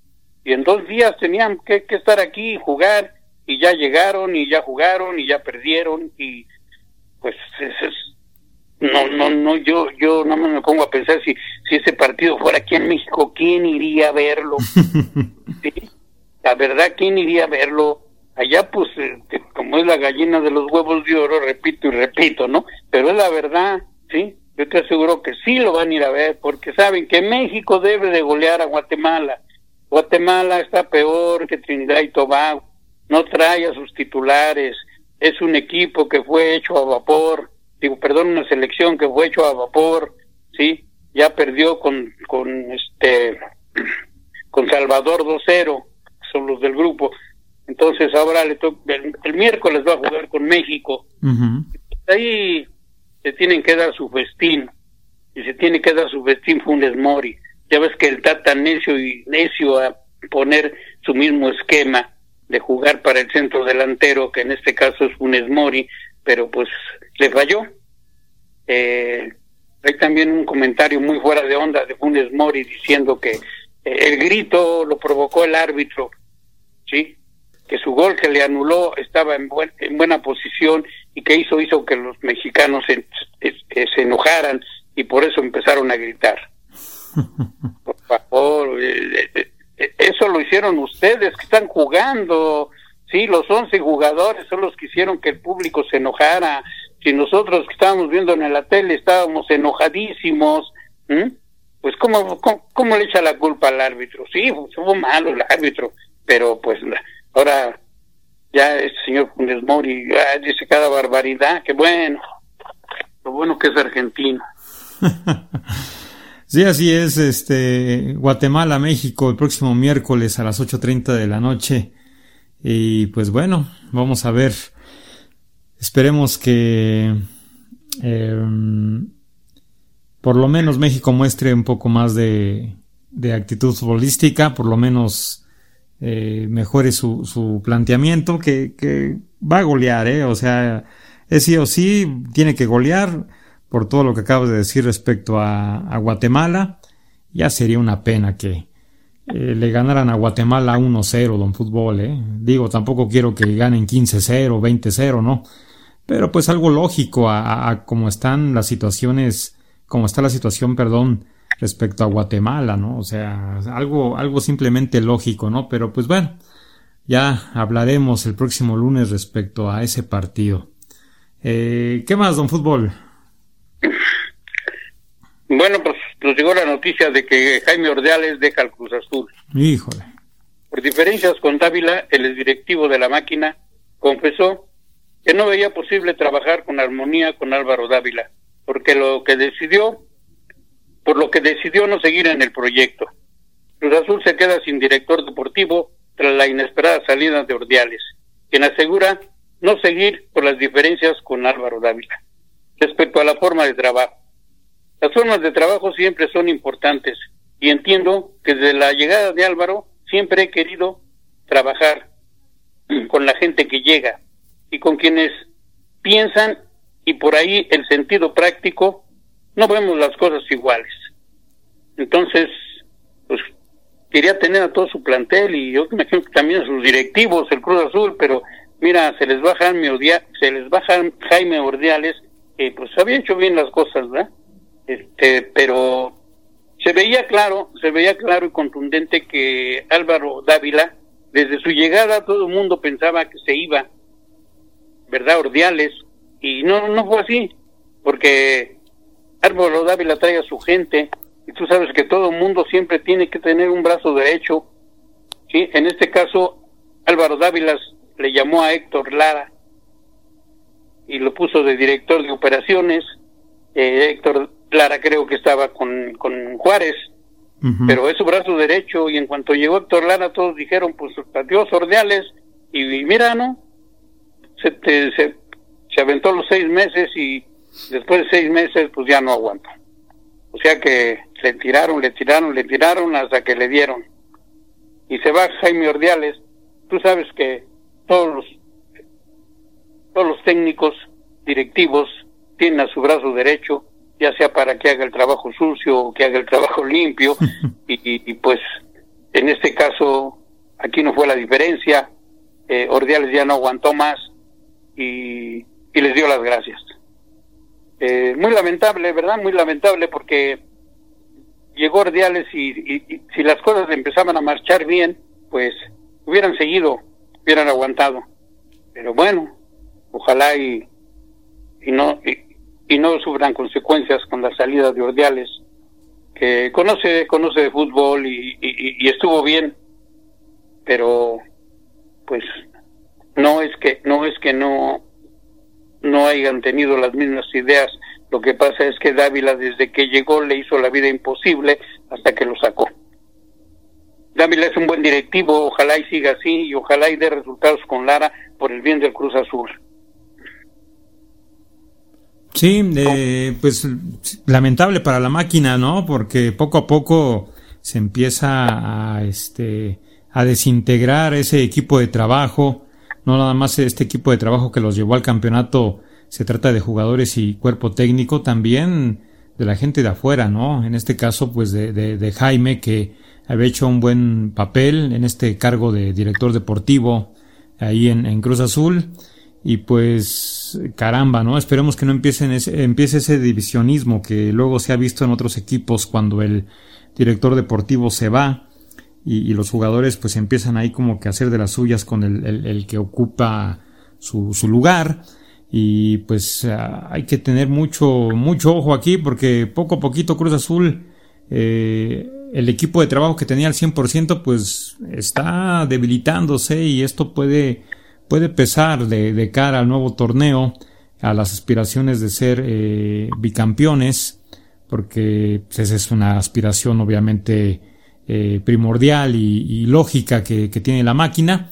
Speaker 3: y en dos días tenían que, estar aquí y jugar, y ya llegaron, y ya jugaron, y ya perdieron, y pues es, no, no, no, yo, yo no me pongo a pensar si, si ese partido fuera aquí en México, ¿quién iría a verlo? ¿Sí? La verdad, ¿quién iría a verlo? Allá, pues, este, como es la gallina de los huevos de oro, repito y repito, ¿no? Pero es la verdad, ¿sí? Yo te aseguro que sí lo van a ir a ver, porque saben que México debe de golear a Guatemala. Guatemala está peor que Trinidad y Tobago, no trae a sus titulares, es un equipo que fue hecho a vapor, digo, perdón, una selección que fue hecho a vapor, sí, ya perdió con, con este, con Salvador 2-0, son los del grupo, entonces ahora le el, miércoles va a jugar con México, ahí se tienen que dar su festín, y se tiene que dar su festín Funes Mori, ya ves que él está tan necio y necio a poner su mismo esquema de jugar para el centro delantero, que en este caso es Funes Mori, pero pues le falló. Eh, hay también un comentario muy fuera de onda de Funes Mori diciendo que eh, el grito lo provocó el árbitro, ¿sí? que su gol que le anuló estaba en, en buena posición y que hizo hizo que los mexicanos se, se enojaran y por eso empezaron a gritar. Por favor, eh, eh, eso lo hicieron ustedes que están jugando. Sí, los 11 jugadores son los que hicieron que el público se enojara. Si nosotros que estábamos viendo en la tele estábamos enojadísimos, pues ¿cómo, ¿cómo, le echa la culpa al árbitro? Sí, fue malo el árbitro, pero pues ahora ya este señor Funes Mori ah, dice cada barbaridad, que bueno, lo bueno que es argentino.
Speaker 2: Sí, así es, este, Guatemala, México, el próximo miércoles a las 8.30 de la noche. Y pues bueno, vamos a ver. Esperemos que em, por lo menos México muestre un poco más de, de actitud futbolística, por lo menos eh, mejore su, su planteamiento, que, que va a golear, ¿eh? O sea, es sí o sí, tiene que golear por todo lo que acabas de decir respecto a, Guatemala. Ya sería una pena que eh, le ganaran a Guatemala 1-0, don fútbol. ¿eh? Digo, tampoco quiero que ganen 15-0, 20-0, ¿no? Pero pues algo lógico a, a, cómo están las situaciones, como está la situación, perdón, respecto a Guatemala, ¿no? O sea, algo, algo simplemente lógico, ¿no? Pero pues bueno, ya hablaremos el próximo lunes respecto a ese partido. Eh, ¿Qué más, don Fútbol?
Speaker 3: Bueno, pues nos llegó la noticia de que Jaime Ordeales deja el Cruz Azul.
Speaker 2: Híjole.
Speaker 3: Por diferencias con Dávila, el directivo de la máquina confesó que no veía posible trabajar con armonía con Álvaro Dávila, porque lo que decidió, por lo que decidió no seguir en el proyecto. Cruz Azul se queda sin director deportivo tras la inesperada salida de Ordiales, quien asegura no seguir por las diferencias con Álvaro Dávila. Respecto a la forma de trabajo, las formas de trabajo siempre son importantes y entiendo que desde la llegada de Álvaro siempre he querido trabajar con la gente que llega y con quienes piensan y por ahí el sentido práctico no vemos las cosas iguales. Entonces, pues quería tener a todo su plantel y yo imagino que también a sus directivos, el Cruz Azul, pero mira, se les baja se les baja Jaime Ordiales, que pues había hecho bien las cosas, ¿verdad? Este, pero se veía claro, se veía claro y contundente que Álvaro Dávila, desde su llegada todo el mundo pensaba que se iba, ¿verdad? Ordiales, y no, no fue así, porque Álvaro Dávila trae a su gente, y tú sabes que todo mundo siempre tiene que tener un brazo derecho, ¿sí? En este caso, Álvaro Dávila le llamó a Héctor Lara y lo puso de director de operaciones, eh, Héctor Lara creo que estaba con, con Juárez, pero es su brazo derecho y en cuanto llegó Héctor Lara todos dijeron pues adiós Ordeales y, mira, ¿no? Se, se, se aventó los seis meses y después de seis meses pues ya no aguantó. O sea que le tiraron, le tiraron, le tiraron hasta que le dieron. Y se va Jaime Ordiales. Tú sabes que todos los, todos los técnicos directivos tienen a su brazo derecho ya sea para que haga el trabajo sucio o que haga el trabajo limpio, y, pues en este caso aquí no fue la diferencia, eh, Ordiales ya no aguantó más y, y les dio las gracias. Eh, muy lamentable, ¿verdad? Muy lamentable porque llegó Ordiales y, y, si las cosas empezaban a marchar bien, pues hubieran seguido, hubieran aguantado. Pero bueno, ojalá y, y no y no sufran consecuencias con la salida de Ordiales, que conoce, conoce de fútbol y, y, estuvo bien, pero pues no es que no es que no no hayan tenido las mismas ideas lo que pasa es que Dávila desde que llegó le hizo la vida imposible hasta que lo sacó Dávila es un buen directivo ojalá y siga así y ojalá y dé resultados con Lara por el bien del Cruz Azul
Speaker 2: Sí, eh, pues lamentable para la máquina, ¿no? Porque poco a poco se empieza a, este, a desintegrar ese equipo de trabajo. No nada más este equipo de trabajo que los llevó al campeonato, se trata de jugadores y cuerpo técnico, también de la gente de afuera, ¿no? En este caso, pues de, de Jaime, que había hecho un buen papel en este cargo de director deportivo ahí en, en Cruz Azul y pues caramba, ¿no? Esperemos que no empiecen ese, empiece ese divisionismo que luego se ha visto en otros equipos cuando el director deportivo se va y, los jugadores pues empiezan ahí como que a hacer de las suyas con el, que ocupa su, su, lugar. Y pues ah, hay que tener mucho mucho ojo aquí porque poco a poquito Cruz Azul eh, el equipo de trabajo que tenía al 100% pues está debilitándose y esto puede puede pesar de, cara al nuevo torneo, a las aspiraciones de ser eh, bicampeones, porque pues, esa es una aspiración obviamente eh, primordial y, lógica que, tiene la máquina,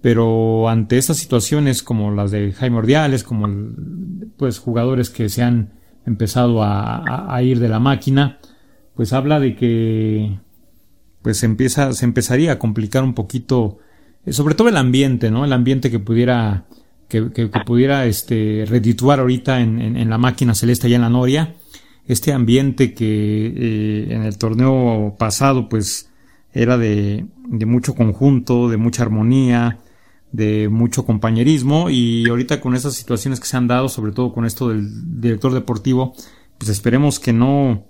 Speaker 2: pero ante estas situaciones como las de Jaime Ordiales, como pues jugadores que se han empezado a, ir de la máquina, pues habla de que pues empieza, se empezaría a complicar un poquito eh, sobre todo el ambiente, ¿no? El ambiente que pudiera, que, pudiera este, redituar ahorita en, en, la máquina celeste allá en la Noria. Este ambiente que eh, en el torneo pasado, pues, era de, de mucho conjunto, de mucha armonía, de mucho compañerismo y ahorita con esas situaciones que se han dado, sobre todo con esto del director deportivo, pues esperemos que no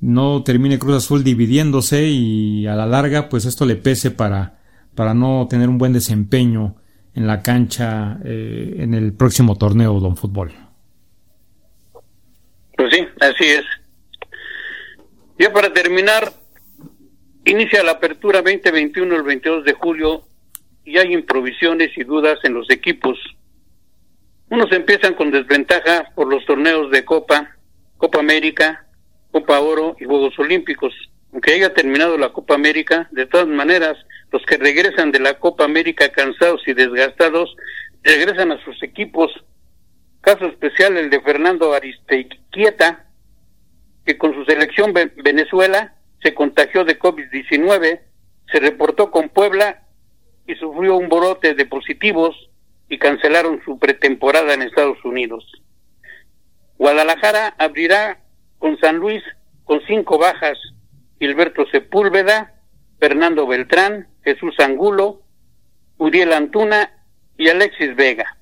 Speaker 2: no termine Cruz Azul dividiéndose y a la larga pues esto le pese para para no tener un buen desempeño en la cancha eh, en el próximo torneo Don Fútbol.
Speaker 3: Sí, así es. Ya para terminar, inicia la apertura 2021 el 22 de julio y hay improvisiones y dudas en los equipos. Unos empiezan con desventaja por los torneos de Copa, Copa América, Copa Oro y Juegos Olímpicos. Aunque haya terminado la Copa América, de todas maneras, los que regresan de la Copa América cansados y desgastados, regresan a sus equipos. Caso especial el de Fernando Aristequieta, que con su selección Venezuela se contagió de COVID-19, se reportó con Puebla y sufrió un brote de positivos y cancelaron su pretemporada en Estados Unidos. Guadalajara abrirá con San Luis con cinco bajas, Gilberto Sepúlveda, Fernando Beltrán, Jesús Angulo, Uriel Antuna y Alexis Vega.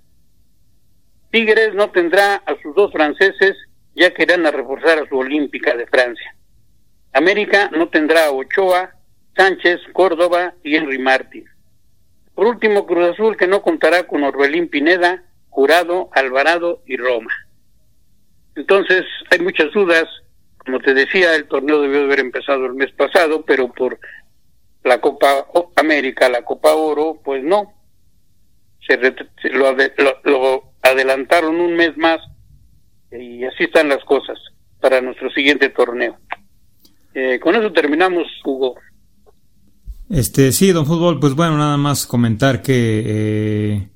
Speaker 3: Tigres no tendrá a sus dos franceses ya que irán a reforzar a su Olímpica de Francia. América no tendrá a Ochoa, Sánchez, Córdoba y Henry Martín. Por último, Cruz Azul que no contará con Orbelín Pineda, Jurado, Alvarado y Roma. Entonces, hay muchas dudas. Como te decía, el torneo debió haber empezado el mes pasado, pero por la Copa América, la Copa Oro, pues no. Se, lo, lo adelantaron un mes más y así están las cosas para nuestro siguiente torneo. Eh, con eso terminamos, Hugo.
Speaker 2: Este, sí, don Fútbol, pues bueno, nada más comentar que eh,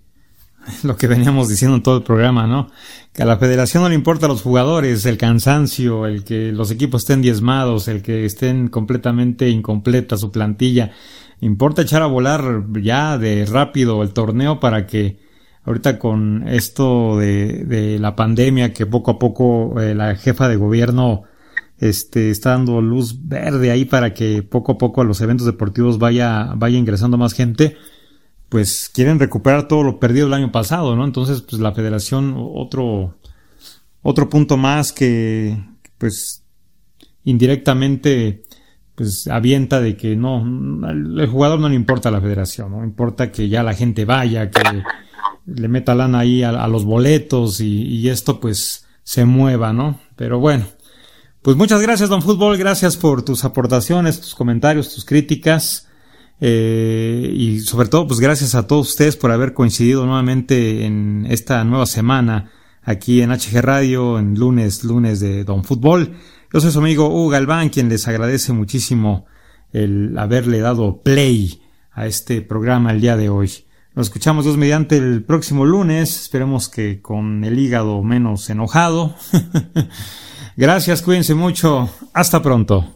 Speaker 2: lo que veníamos diciendo en todo el programa, ¿no? Que a la federación no le importa a los jugadores, el cansancio, el que los equipos estén diezmados, el que estén completamente incompleta su plantilla. Importa echar a volar ya de rápido el torneo para que ahorita con esto de, de la pandemia que poco a poco eh, la jefa de gobierno este, está dando luz verde ahí para que poco a poco a los eventos deportivos vaya, vaya ingresando más gente, pues quieren recuperar todo lo perdido el año pasado, ¿no? Entonces, pues la federación, otro, otro punto más que, pues, indirectamente, pues avienta de que no, el jugador no le importa la federación, no importa que ya la gente vaya, que le meta lana ahí a, los boletos y, esto pues se mueva, ¿no? Pero bueno, pues muchas gracias, don Fútbol, gracias por tus aportaciones, tus comentarios, tus críticas. Eh, y sobre todo, pues gracias a todos ustedes por haber coincidido nuevamente en esta nueva semana aquí en HG Radio, en lunes, lunes de Don Fútbol. Yo soy su amigo Hugo Galván, quien les agradece muchísimo el haberle dado play a este programa el día de hoy. Nos escuchamos Dios mediante el próximo lunes. Esperemos que con el hígado menos enojado. Gracias, cuídense mucho. Hasta pronto.